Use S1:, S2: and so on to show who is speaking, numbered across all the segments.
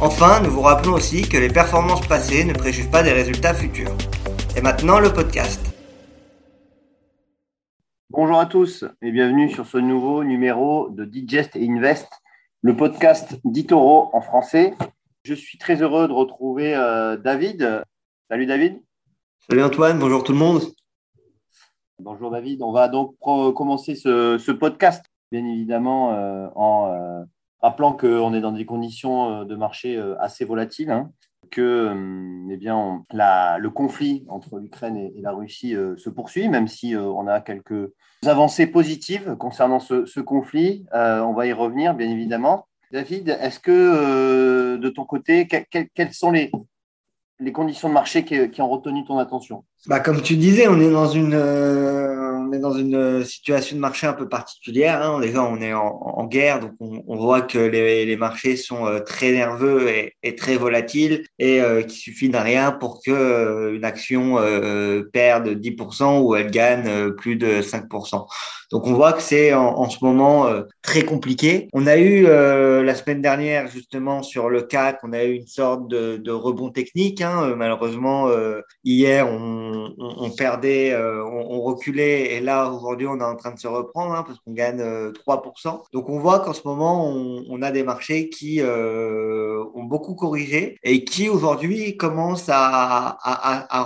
S1: Enfin, nous vous rappelons aussi que les performances passées ne préjugent pas des résultats futurs. Et maintenant, le podcast.
S2: Bonjour à tous et bienvenue sur ce nouveau numéro de Digest et Invest, le podcast d'Itoro en français. Je suis très heureux de retrouver euh, David. Salut David.
S1: Salut Antoine, bonjour tout le monde.
S2: Bonjour David, on va donc commencer ce, podcast, bien évidemment, euh, en euh, rappelant qu'on est dans des conditions euh, de marché assez volatiles, hein, que eh bien, le conflit entre l'Ukraine et, la Russie se poursuit, même si on a quelques avancées positives concernant ce, conflit. on va y revenir, bien évidemment. David, est-ce que de ton côté, quels sont les, les conditions de marché qui, ont retenu ton attention?
S1: Bah, Comme tu disais, on est dans une, euh, on est dans une situation de marché un peu particulière. Hein. Déjà, on est en, guerre, donc on, voit que les, marchés sont euh, très nerveux et, très volatiles et euh, qu'il suffit d'un rien pour que euh, une action perde 10% ou elle gagne plus de 5%. Donc on voit que c'est en, ce moment très compliqué. On a eu la semaine dernière justement sur le CAC, on a eu une sorte de, rebond technique. Hein. Malheureusement, hier on, on, perdait, on, on reculait et là, aujourd'hui, on est en train de se reprendre hein, parce qu'on gagne 3%. Euh, Donc, on voit qu'en ce moment, on, a des marchés qui euh, ont beaucoup corrigé et qui aujourd'hui commencent à,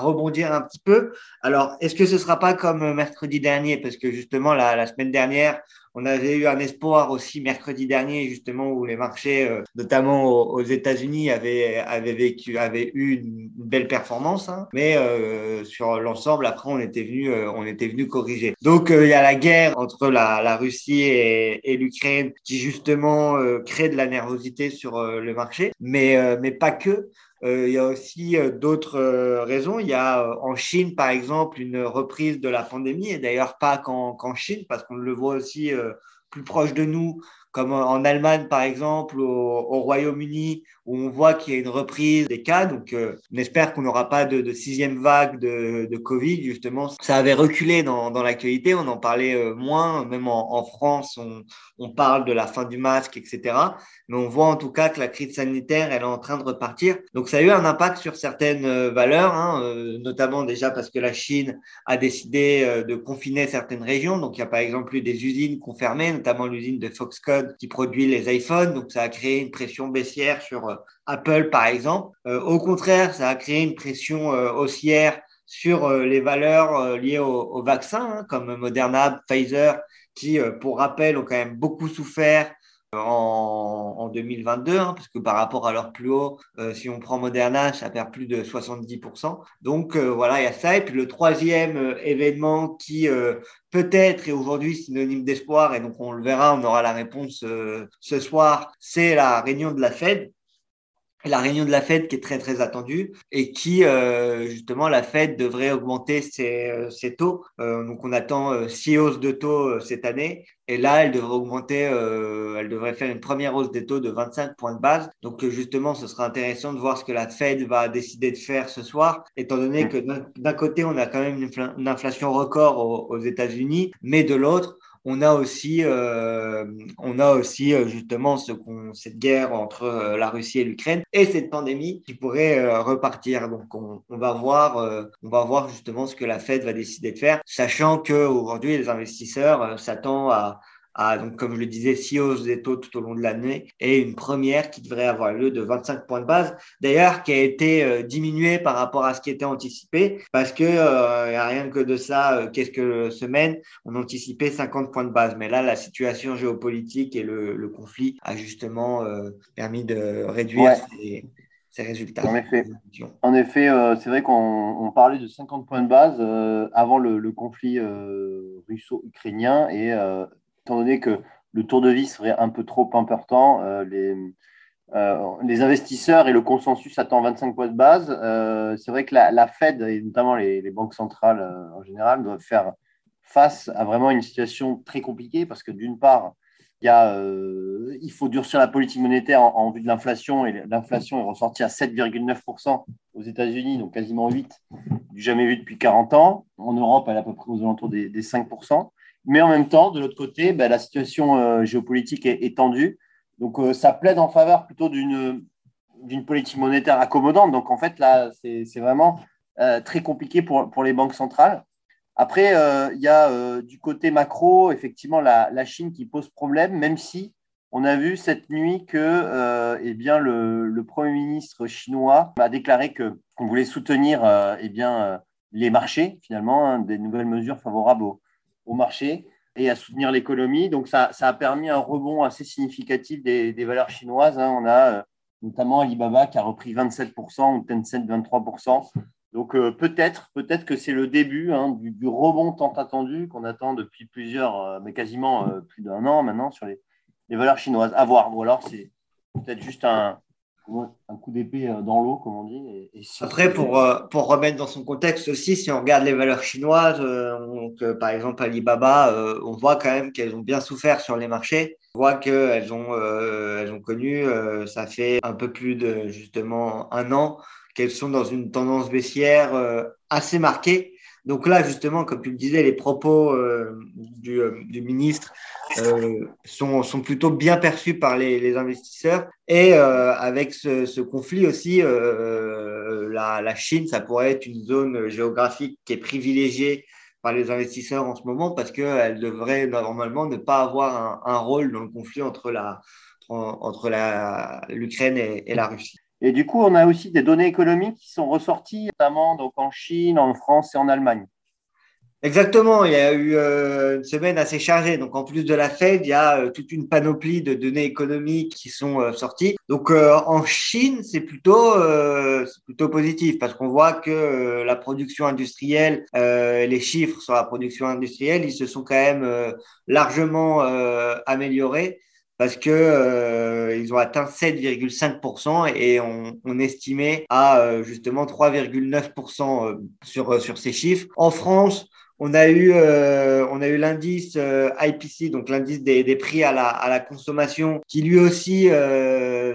S1: rebondir un petit peu. Alors, est-ce que ce sera pas comme mercredi dernier? Parce que justement, la semaine dernière, on avait eu un espoir aussi mercredi dernier, justement, où les marchés, euh, notamment aux, États-Unis, avaient, avaient, vécu, avaient eu une, belle performance. Hein. mais euh, sur l'ensemble, après, on était venu, euh, on était venu corriger. Donc, il y a la guerre entre la, Russie et, l'Ukraine qui justement crée de la nervosité sur le marché, mais mais pas que. Euh, il y a aussi euh, d'autres euh, raisons. Il y a en Chine, par exemple, une reprise de la pandémie, et d'ailleurs pas qu'en Chine, parce qu'on le voit aussi plus proche de nous comme en Allemagne par exemple, au, Royaume-Uni, où on voit qu'il y a une reprise des cas. Donc, euh, on espère qu'on n'aura pas de, sixième vague de, Covid. Justement, ça avait reculé dans, l'actualité. On en parlait euh, moins. Même en, France, on, parle de la fin du masque, etc. Mais on voit en tout cas que la crise sanitaire, elle est en train de repartir. Donc, ça a eu un impact sur certaines euh, valeurs, hein, notamment déjà parce que la Chine a décidé de confiner certaines régions. Donc, il y a par exemple eu des usines confirmées, notamment l'usine de Foxconn qui produit les iPhones, donc ça a créé une pression baissière sur euh, Apple par exemple. Euh, au contraire, ça a créé une pression euh, haussière sur les valeurs liées au, vaccin, hein, comme Moderna, Pfizer, qui, pour rappel, ont quand même beaucoup souffert en, en 2022, hein, parce que par rapport à leur plus haut, si on prend Moderna, ça perd plus de 70%. Donc voilà, il y a ça. Et puis le troisième événement qui peut-être est aujourd'hui synonyme d'espoir, et donc on le verra, on aura la réponse euh, ce soir, c'est la réunion de la Fed. La réunion de la Fed qui est très très attendue et qui euh, justement la Fed devrait augmenter ses, euh, ses taux. donc on attend six hausses de taux cette année et là, elle devrait augmenter, euh, elle devrait faire une première hausse des taux de 25 points de base. Donc, justement, ce sera intéressant de voir ce que la Fed va décider de faire ce soir, étant donné que d'un côté, on a quand même une, inflation record aux, États-Unis, mais de l'autre, on a aussi, euh, on a aussi euh, justement ce cette guerre entre euh, la Russie et l'Ukraine et cette pandémie qui pourrait euh, repartir. Donc, on, on va voir, on va voir justement ce que la Fed va décider de faire, sachant que aujourd'hui, les investisseurs s'attendent à à, donc, comme je le disais, six hausses des taux tout au long de l'année et une première qui devrait avoir lieu de 25 points de base. D'ailleurs, qui a été euh, diminuée par rapport à ce qui était anticipé parce que euh, rien que de ça, euh, quelques semaines, on anticipait 50 points de base. Mais là, la situation géopolitique et le, le conflit a justement euh, permis de réduire ces, ces, résultats.
S2: En effet, en effet c'est vrai qu'on parlait de 50 points de base avant le, le conflit russo-ukrainien et étant donné que le tour de vis serait un peu trop important, euh, les, les investisseurs et le consensus attendent 25 points de base. c'est vrai que la, Fed et notamment les, banques centrales en général doivent faire face à vraiment une situation très compliquée parce que d'une part, euh, il faut durcir la politique monétaire en, vue de l'inflation et l'inflation est ressortie à 7,9% aux États-Unis, donc quasiment 8, du jamais vu depuis 40 ans. En Europe, elle est à peu près aux alentours des, 5%. Mais en même temps, de l'autre côté, ben, la situation euh, géopolitique est, tendue. Donc, euh, ça plaide en faveur plutôt d'une politique monétaire accommodante. Donc, en fait, là, c'est vraiment très compliqué pour, pour les banques centrales. Après, euh, il y a euh, du côté macro, effectivement, la, Chine qui pose problème, même si on a vu cette nuit que euh, eh bien, le, Premier ministre chinois a déclaré qu'on voulait soutenir eh bien, les marchés, finalement, hein, des nouvelles mesures favorables au, au marché et à soutenir l'économie. Donc, ça, a permis un rebond assez significatif des, valeurs chinoises. Hein. On a notamment Alibaba qui a repris 27% ou Tencent 23%. Donc euh, peut-être, peut-être que c'est le début hein, du, rebond tant attendu qu'on attend depuis plusieurs, euh, mais quasiment euh, plus d'un an maintenant sur les, valeurs chinoises. À voir. Ou alors c'est peut-être juste un, un coup d'épée dans l'eau, comme on dit.
S1: Après, pour, pour remettre dans son contexte aussi, si on regarde les valeurs chinoises, donc, par exemple Alibaba, on voit quand même qu'elles ont bien souffert sur les marchés. On voit qu'elles ont, elles ont connu, ça fait un peu plus de justement un an qu'elles sont dans une tendance baissière euh, assez marquée. Donc là, justement, comme tu le disais, les propos euh, du, euh, du, ministre sont, sont, plutôt bien perçus par les, investisseurs. Et avec ce, conflit aussi, la, la, Chine, ça pourrait être une zone géographique qui est privilégiée par les investisseurs en ce moment parce qu'elle devrait normalement ne pas avoir un, un, rôle dans le conflit entre la entre l'Ukraine et, et la Russie.
S2: Et du coup, on a aussi des données économiques qui sont ressorties, notamment donc en Chine, en France et en Allemagne.
S1: Exactement, il y a eu euh, une semaine assez chargée. Donc, en plus de la Fed, il y a euh, toute une panoplie de données économiques qui sont euh, sorties. Donc, en Chine, c'est plutôt, plutôt positif parce qu'on voit que la production industrielle, les chiffres sur la production industrielle, ils se sont quand même largement améliorés parce que euh, ils ont atteint 7,5% et on, on, estimait à euh, justement 3,9% euh, sur sur ces chiffres. En France, on a eu on a eu l'indice IPC, donc l'indice des, prix à la, consommation, qui lui aussi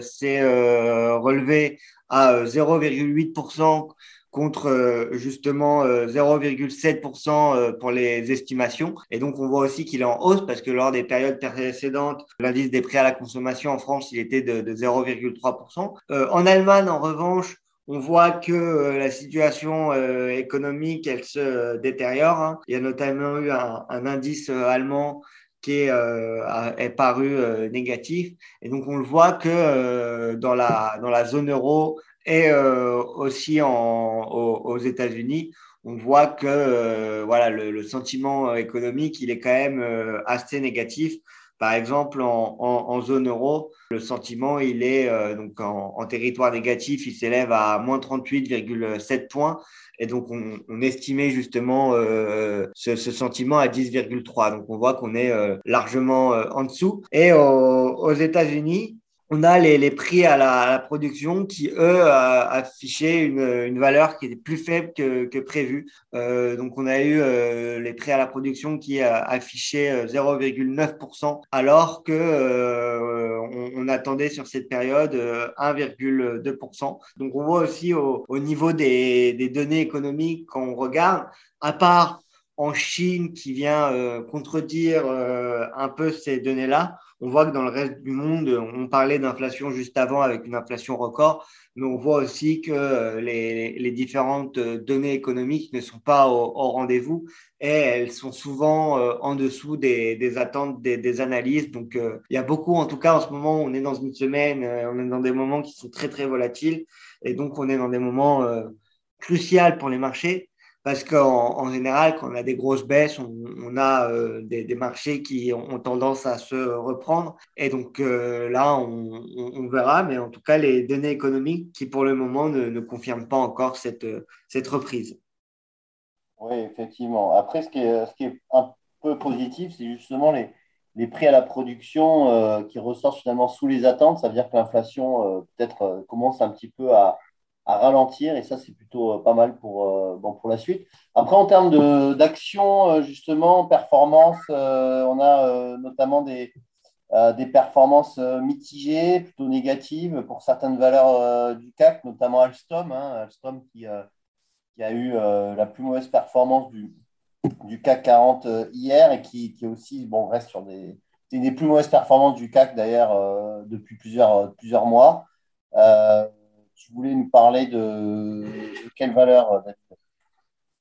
S1: s'est relevé à 0,8% contre euh, justement 0,7% euh, euh, pour les estimations. Et donc, on voit aussi qu'il est en hausse parce que lors des périodes précédentes, l'indice des prix à la consommation en France, il était de, 0,3%. en Allemagne, en revanche, on voit que la situation économique, elle se détériore. Hein. Il y a notamment eu un, indice allemand qui est, paru négatif. Et donc, on le voit que dans, la, zone euro, et euh, aussi aux, États-Unis, on voit que euh, voilà, le, sentiment économique, il est quand même euh, assez négatif. Par exemple, en, zone euro, le sentiment, il est donc en, territoire négatif, il s'élève à moins 38,7 points. Et donc, on, on estimait justement ce, ce, sentiment à 10,3. Donc, on voit qu'on est largement en dessous. Et aux États-Unis, on a les, les prix à la, production qui, eux, affichaient une, une, valeur qui était plus faible que, que prévu. Euh, donc, on a eu euh, les prix à la production qui affichaient 0,9%, euh, alors que euh, on, on, attendait sur cette période 1,2%. Donc, on voit aussi au, au niveau des, des, données économiques, quand on regarde, à part en Chine qui vient contredire un peu ces données-là, on voit que dans le reste du monde, on parlait d'inflation juste avant avec une inflation record, mais on voit aussi que euh, les, différentes euh, données économiques ne sont pas au, rendez-vous et elles sont souvent euh, en dessous des, attentes des, analystes. Donc, il y a beaucoup, en tout cas, en ce moment, on est dans une semaine, on est dans des moments qui sont très, très volatiles et donc on est dans des moments cruciaux pour les marchés parce qu'en général, quand on a des grosses baisses, on, a euh, des, marchés qui ont, tendance à se reprendre. Et donc euh, là, on, verra, mais en tout cas, les données économiques qui pour le moment ne, confirment pas encore cette, reprise.
S2: Oui, effectivement. Après, ce qui est, un peu positif, c'est justement les, les prix à la production qui ressortent finalement sous les attentes. Ça veut dire que l'inflation peut-être commence un petit peu à, à ralentir et ça c'est plutôt pas mal pour, bon, pour la suite. Après en termes d'action justement, performance, on a notamment des, des performances mitigées, plutôt négatives pour certaines valeurs du CAC, notamment Alstom, hein, Alstom qui, qui, a eu la plus mauvaise performance du, du CAC 40 euh, hier et qui, qui aussi bon, reste sur des, des plus mauvaises performances du CAC d'ailleurs euh, depuis plusieurs, euh, plusieurs mois. Tu voulais nous parler de, quelles valeurs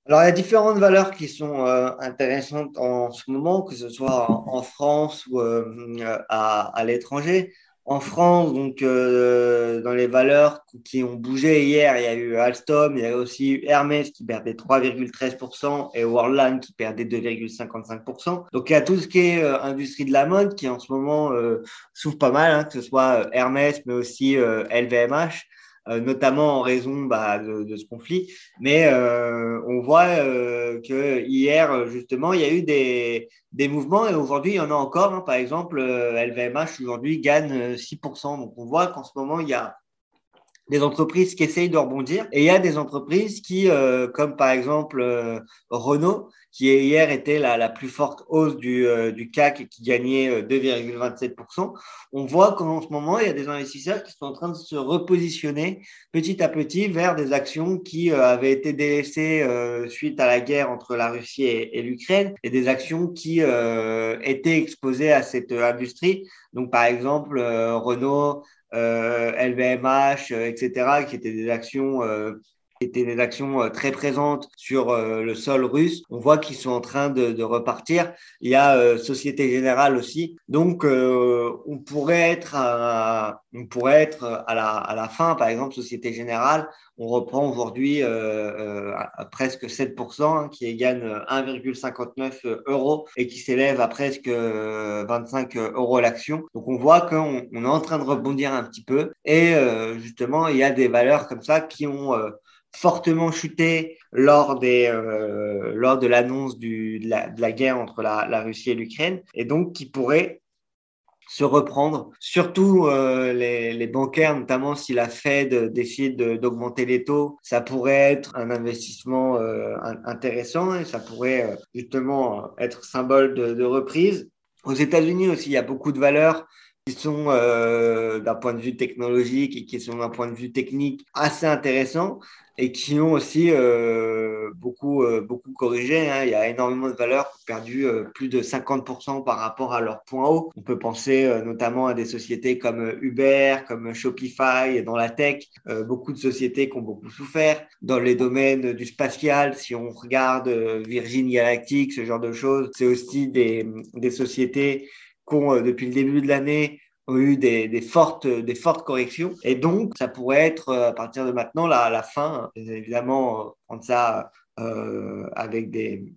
S1: alors, il y a différentes valeurs qui sont intéressantes en ce moment, que ce soit en, France ou à, à l'étranger. En France, donc euh, dans les valeurs qui ont bougé hier, il y a eu Alstom, il y a aussi eu Hermès qui perdait 3,13% et Worldline qui perdait 2,55%. Donc il y a tout ce qui est euh, industrie de la mode qui en ce moment euh, souffre pas mal, hein, que ce soit Hermès mais aussi LVMH. Euh, notamment en raison bah, de, ce conflit. Mais euh, on voit euh, que hier, justement, il y a eu des, des mouvements et aujourd'hui, il y en a encore. Hein. Par exemple, LVMH aujourd'hui gagne 6%. Donc on voit qu'en ce moment, il y a des entreprises qui essayent de rebondir et il y a des entreprises qui, euh, comme par exemple euh, Renault, qui hier était la, la plus forte hausse du, euh, du CAC et qui gagnait 2,27%, on voit qu'en ce moment, il y a des investisseurs qui sont en train de se repositionner petit à petit vers des actions qui avaient été délaissées suite à la guerre entre la Russie et, et l'Ukraine et des actions qui étaient exposées à cette industrie. Donc, par exemple, Renault LVMH, etc., qui étaient des actions euh, étaient des actions euh, très présentes sur euh, le sol russe. On voit qu'ils sont en train de, repartir. Il y a Société Générale aussi. Donc, on pourrait être, à, on pourrait être à la, à la fin, par exemple, Société Générale, on reprend aujourd'hui à presque 7%, hein, qui gagne 1,59 euros et qui s'élève à presque 25 euros l'action. Donc, on voit qu'on on est en train de rebondir un petit peu. Et justement, il y a des valeurs comme ça qui ont fortement chuté lors, des, euh, lors de l'annonce de la, guerre entre la, Russie et l'Ukraine, et donc qui pourrait se reprendre, surtout euh, les, les, bancaires, notamment si la Fed décide d'augmenter les taux, ça pourrait être un investissement euh, intéressant et ça pourrait justement être symbole de, reprise. Aux États-Unis aussi, il y a beaucoup de valeurs qui sont d'un point de vue technologique et qui sont d'un point de vue technique assez intéressants et qui ont aussi euh, beaucoup, euh, beaucoup corrigé. Hein. Il y a énormément de valeurs qui ont perdu euh, plus de 50% par rapport à leur point haut. On peut penser notamment à des sociétés comme Uber, comme Shopify dans la tech, beaucoup de sociétés qui ont beaucoup souffert. Dans les domaines du spatial, si on regarde Virgin Galactic, ce genre de choses, c'est aussi des, des sociétés qui ont, depuis le début de l'année, ont eu des, fortes, des fortes corrections. Et donc, ça pourrait être euh, à partir de maintenant la, la fin. Évidemment, euh, prendre ça euh, avec des,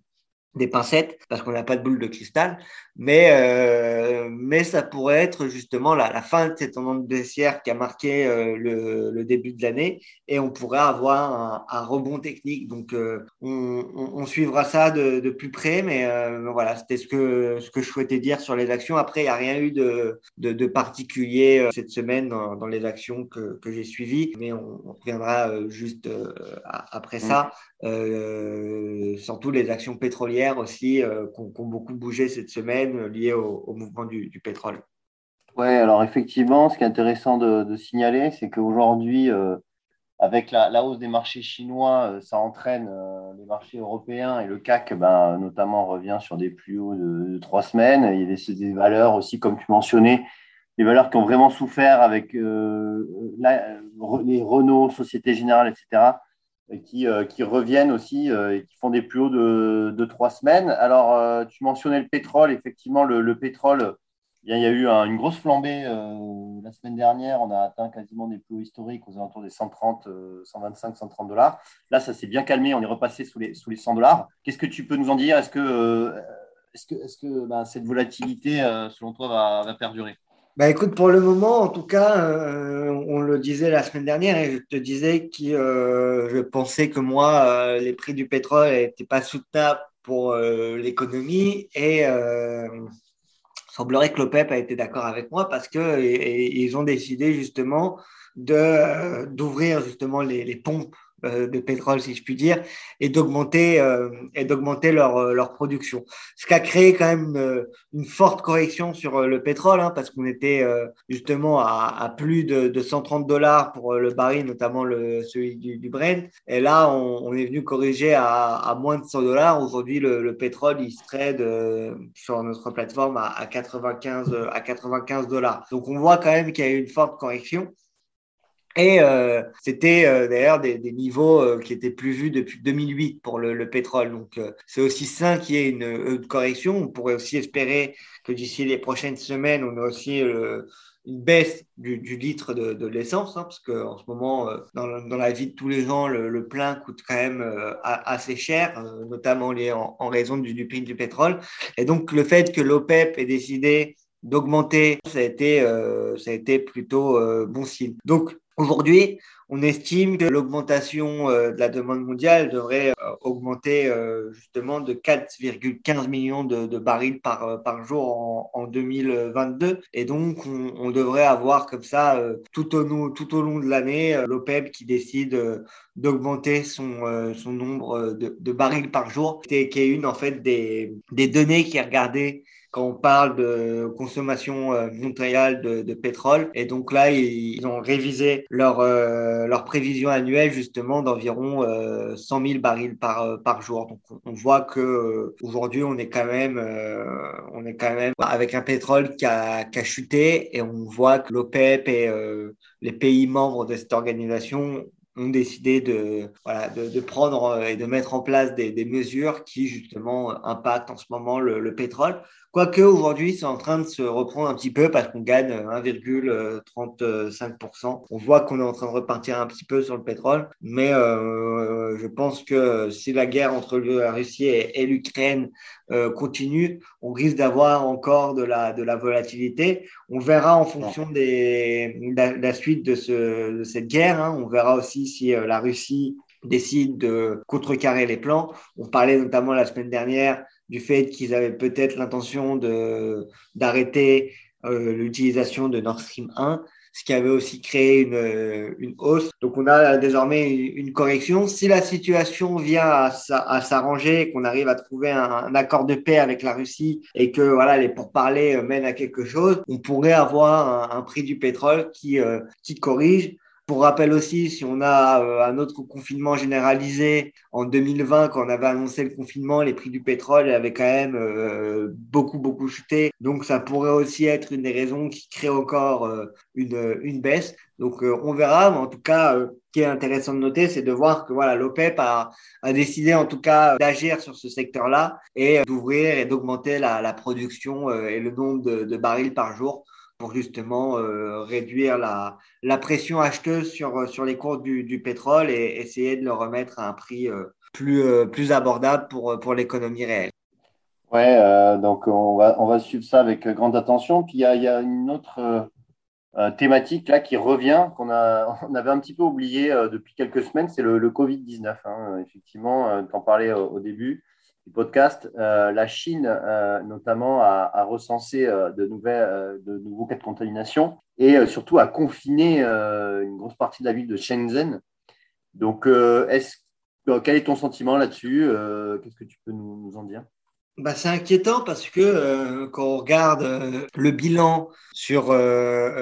S1: des pincettes parce qu'on n'a pas de boule de cristal, mais, euh, mais ça pourrait être justement la, la fin de cette tendance baissière qui a marqué euh, le, le, début de l'année et on pourrait avoir un, un rebond technique. Donc euh, on, on, suivra ça de, de plus près, mais voilà, c'était ce que, ce que je souhaitais dire sur les actions. Après, il n'y a rien eu de, de, de particulier cette semaine dans, dans, les actions que, que j'ai suivies, mais on, on reviendra juste après ça. Euh, surtout les actions pétrolières aussi euh, qui, ont, beaucoup bougé cette semaine euh, liées au, mouvement du, pétrole.
S2: Oui, alors effectivement, ce qui est intéressant de, signaler, c'est qu'aujourd'hui, avec la, hausse des marchés chinois, ça entraîne les marchés européens et le CAC, ben, notamment, revient sur des plus hauts de, trois semaines. Il y a des, valeurs aussi, comme tu mentionnais, des valeurs qui ont vraiment souffert avec les Renault, Société Générale, etc qui, euh, qui, reviennent aussi euh, et qui font des plus hauts de, trois semaines. Alors, euh, tu mentionnais le pétrole. Effectivement, le, le pétrole, il y a eu une grosse flambée la semaine dernière. On a atteint quasiment des plus hauts historiques aux alentours des 130, 125, 130 dollars. Là, ça s'est bien calmé. On est repassé sous les, sous les 100 dollars. Qu'est-ce que tu peux nous en dire? Est-ce que, est-ce que, est-ce que bah, cette volatilité, selon toi, va perdurer?
S1: Bah écoute, pour le moment, en tout cas, euh, on le disait la semaine dernière et je te disais que euh, je pensais que moi, euh, les prix du pétrole n'étaient pas soutenables pour l'économie et semblerait que l'OPEP a été d'accord avec moi parce que ils ont décidé justement d'ouvrir justement les, pompes de pétrole, si je puis dire, et d'augmenter euh, et d'augmenter leur, euh, leur production. Ce qui a créé quand même une, forte correction sur le pétrole, hein, parce qu'on était justement à, plus de, de, 130 dollars pour le baril, notamment le, celui du, du Brent. Et là, on, est venu corriger à, moins de 100 dollars. Aujourd'hui, le, le, pétrole, il se trade sur notre plateforme à, à 95 à 95 dollars. Donc, on voit quand même qu'il y a eu une forte correction. Et euh, c'était euh, d'ailleurs des, des, niveaux euh, qui étaient plus vus depuis 2008 pour le, le pétrole. Donc euh, c'est aussi sain qu'il y ait une, une, correction. On pourrait aussi espérer que d'ici les prochaines semaines, on ait aussi une baisse du, du litre de, de l'essence, hein, parce qu'en ce moment, dans, dans, la vie de tous les gens, le, le plein coûte quand même assez cher, notamment en, raison du, du, prix du pétrole. Et donc le fait que l'OPEP ait décidé d'augmenter, ça a été, ça a été plutôt bon signe. Donc Aujourd'hui, on estime que l'augmentation euh, de la demande mondiale devrait euh, augmenter euh, justement de 4,15 millions de, barils par, jour en, en, 2022. Et donc, on, devrait avoir comme ça tout au, long de l'année l'OPEP qui décide d'augmenter son, nombre de, barils par jour, qui une des données qui est regardée quand on parle de consommation euh, mondiale de, de, pétrole. Et donc là, ils, ont révisé leur, euh, leur prévision annuelle justement d'environ 100 000 barils par, par jour. Donc on voit que euh, aujourd'hui, on est quand même, on est quand même avec un pétrole qui a, qui a chuté et on voit que l'OPEP et les pays membres de cette organisation ont décidé de, voilà, de, prendre et de mettre en place des, mesures qui justement impactent en ce moment le, le pétrole. Quoique aujourd'hui, c'est en train de se reprendre un petit peu parce qu'on gagne 1,35%. On voit qu'on est en train de repartir un petit peu sur le pétrole, mais euh, je pense que si la guerre entre la Russie et l'Ukraine euh, continue, on risque d'avoir encore de la, de la volatilité. On verra en fonction des, de la, suite de, ce, de cette guerre. Hein. On verra aussi si euh, la Russie décide de contrecarrer les plans. On parlait notamment la semaine dernière du fait qu'ils avaient peut-être l'intention de d'arrêter euh, l'utilisation de Nord Stream 1, ce qui avait aussi créé une, une hausse. Donc on a désormais une correction. Si la situation vient à, s'arranger, qu'on arrive à trouver un, accord de paix avec la Russie et que voilà les pourparlers mènent à quelque chose, on pourrait avoir un, un prix du pétrole qui euh, qui corrige. Pour rappel aussi, si on a euh, un autre confinement généralisé en 2020, quand on avait annoncé le confinement, les prix du pétrole avaient quand même euh, beaucoup, beaucoup chuté. Donc, ça pourrait aussi être une des raisons qui crée encore euh, une, une baisse. Donc, on verra. Mais en tout cas, ce qui est intéressant de noter, c'est de voir que voilà, l'OPEP a, décidé en tout cas d'agir sur ce secteur-là et d'ouvrir et d'augmenter la, production et le nombre de barils par jour pour justement euh, réduire la, la, pression acheteuse sur, sur les cours du, du, pétrole et essayer de le remettre à un prix euh, plus, euh, plus abordable pour, pour l'économie réelle.
S2: Ouais, euh, donc on va, on va suivre ça avec grande attention. Puis il y a, y a une autre euh, thématique là qui revient, qu'on on avait un petit peu oublié depuis quelques semaines, c'est le, le Covid-19. Hein. Effectivement, tu en parlais au début podcast, euh, la Chine euh, notamment a, recensé euh, de, nouvelles, de nouveaux cas de contamination et surtout a confiné une grosse partie de la ville de Shenzhen. Donc, est-ce, quel est ton sentiment là-dessus Qu'est-ce que tu peux nous, en dire?
S1: Bah, c'est inquiétant parce que quand on regarde le bilan sur,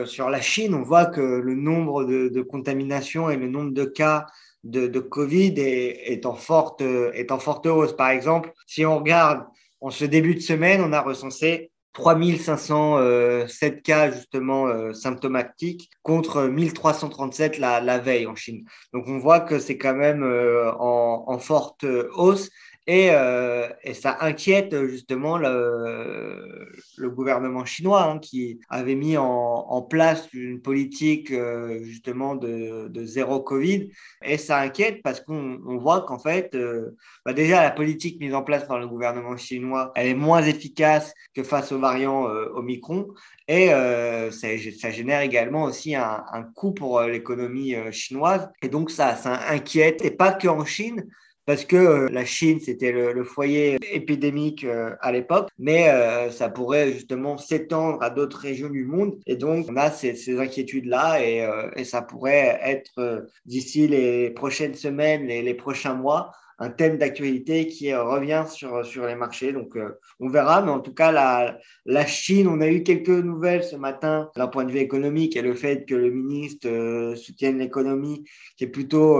S1: sur la Chine, on voit que le nombre de contaminations et le nombre de cas de, Covid est, en forte, est en forte hausse. Par exemple, si on regarde en ce début de semaine, on a recensé 3507 cas justement euh, symptomatiques contre 1337 la, la veille en Chine. Donc on voit que c'est quand même euh, en, en, forte hausse et, euh, et, ça inquiète justement le, gouvernement chinois hein, qui avait mis en, place une politique euh, justement de, zéro Covid. Et ça inquiète parce qu'on on voit qu'en fait, euh, bah déjà la politique mise en place par le gouvernement chinois, elle est moins efficace que face aux variants Omicron. Et ça, génère également aussi un, un coût pour l'économie chinoise. Et donc ça, ça inquiète, et pas qu'en Chine, parce que la Chine, c'était le, foyer épidémique à l'époque, mais ça pourrait justement s'étendre à d'autres régions du monde. Et donc, on a ces, ces inquiétudes-là et, et, ça pourrait être d'ici les prochaines semaines, les, les prochains mois, un thème d'actualité qui euh, revient sur, les marchés. Donc, euh, on verra. Mais en tout cas, la, Chine, on a eu quelques nouvelles ce matin d'un point de vue économique et le fait que le ministre euh, soutienne l'économie, qui est plutôt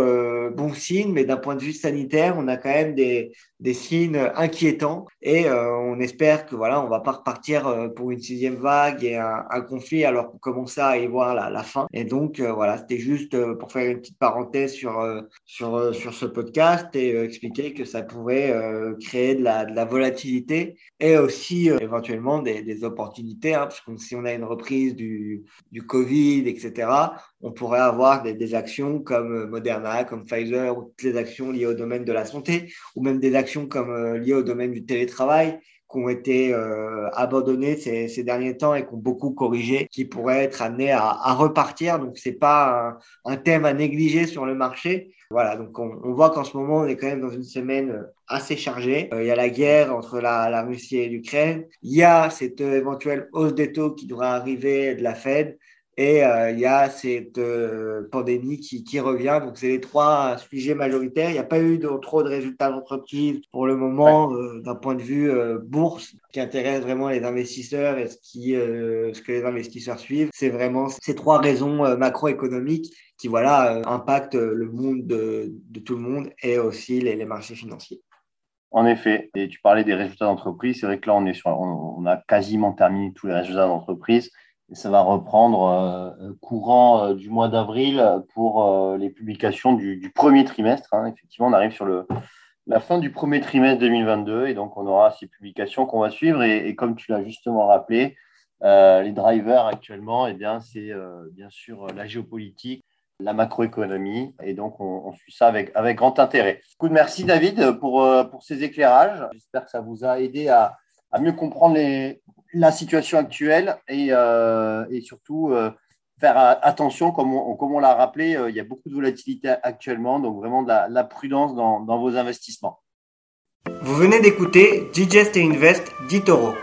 S1: bon signe. Mais d'un point de vue sanitaire, on a quand même des, des signes inquiétants et on espère que voilà, on va pas repartir pour une sixième vague et un, conflit alors qu'on commençait à y voir la, fin. Et donc, voilà, c'était juste pour faire une petite parenthèse sur, sur, sur ce podcast et expliquer que ça pourrait euh, créer de la, de la, volatilité et aussi euh, éventuellement des, opportunités, hein, parce si on a une reprise du, du Covid, etc., on pourrait avoir des, actions comme Moderna, comme Pfizer, ou toutes les actions liées au domaine de la santé, ou même des actions comme euh, liées au domaine du télétravail qui ont été euh, abandonnés ces, derniers temps et qui ont beaucoup corrigé, qui pourraient être amenés à, repartir. Donc, c'est pas un, thème à négliger sur le marché. Voilà, donc on, voit qu'en ce moment, on est quand même dans une semaine assez chargée. Euh, il y a la guerre entre la, la Russie et l'Ukraine. Il y a cette éventuelle hausse des taux qui devrait arriver de la Fed. Et euh, il y a cette euh, pandémie qui, qui, revient. Donc, c'est les trois sujets majoritaires. Il n'y a pas eu de, trop de résultats d'entreprise pour le moment euh, d'un point de vue bourse qui intéresse vraiment les investisseurs et ce, qui, ce que les investisseurs suivent. C'est vraiment ces trois raisons macroéconomiques qui voilà, impactent le monde de, de, tout le monde et aussi les, les marchés financiers.
S2: En effet, et tu parlais des résultats d'entreprise, c'est vrai que là, on, est sur, on, on a quasiment terminé tous les résultats d'entreprise et ça va reprendre euh, courant euh, du mois d'avril pour euh, les publications du, premier trimestre. Hein. Effectivement, on arrive sur la fin du premier trimestre 2022 et donc on aura ces publications qu'on va suivre. Et, comme tu l'as justement rappelé, les drivers actuellement, eh bien, c'est bien sûr la géopolitique, la macroéconomie et donc on, suit ça avec, grand intérêt. Coup de merci David pour ces éclairages. J'espère que ça vous a aidé à, à mieux comprendre les, la situation actuelle et, euh, surtout euh, faire attention, comme on, comme on l'a rappelé, euh, il y a beaucoup de volatilité actuellement, donc vraiment de la, la prudence dans, dans, vos investissements.
S1: Vous venez d'écouter Digest et Invest d'Itoro.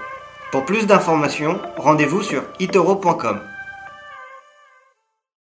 S1: Pour plus d'informations, rendez-vous sur itoro.com.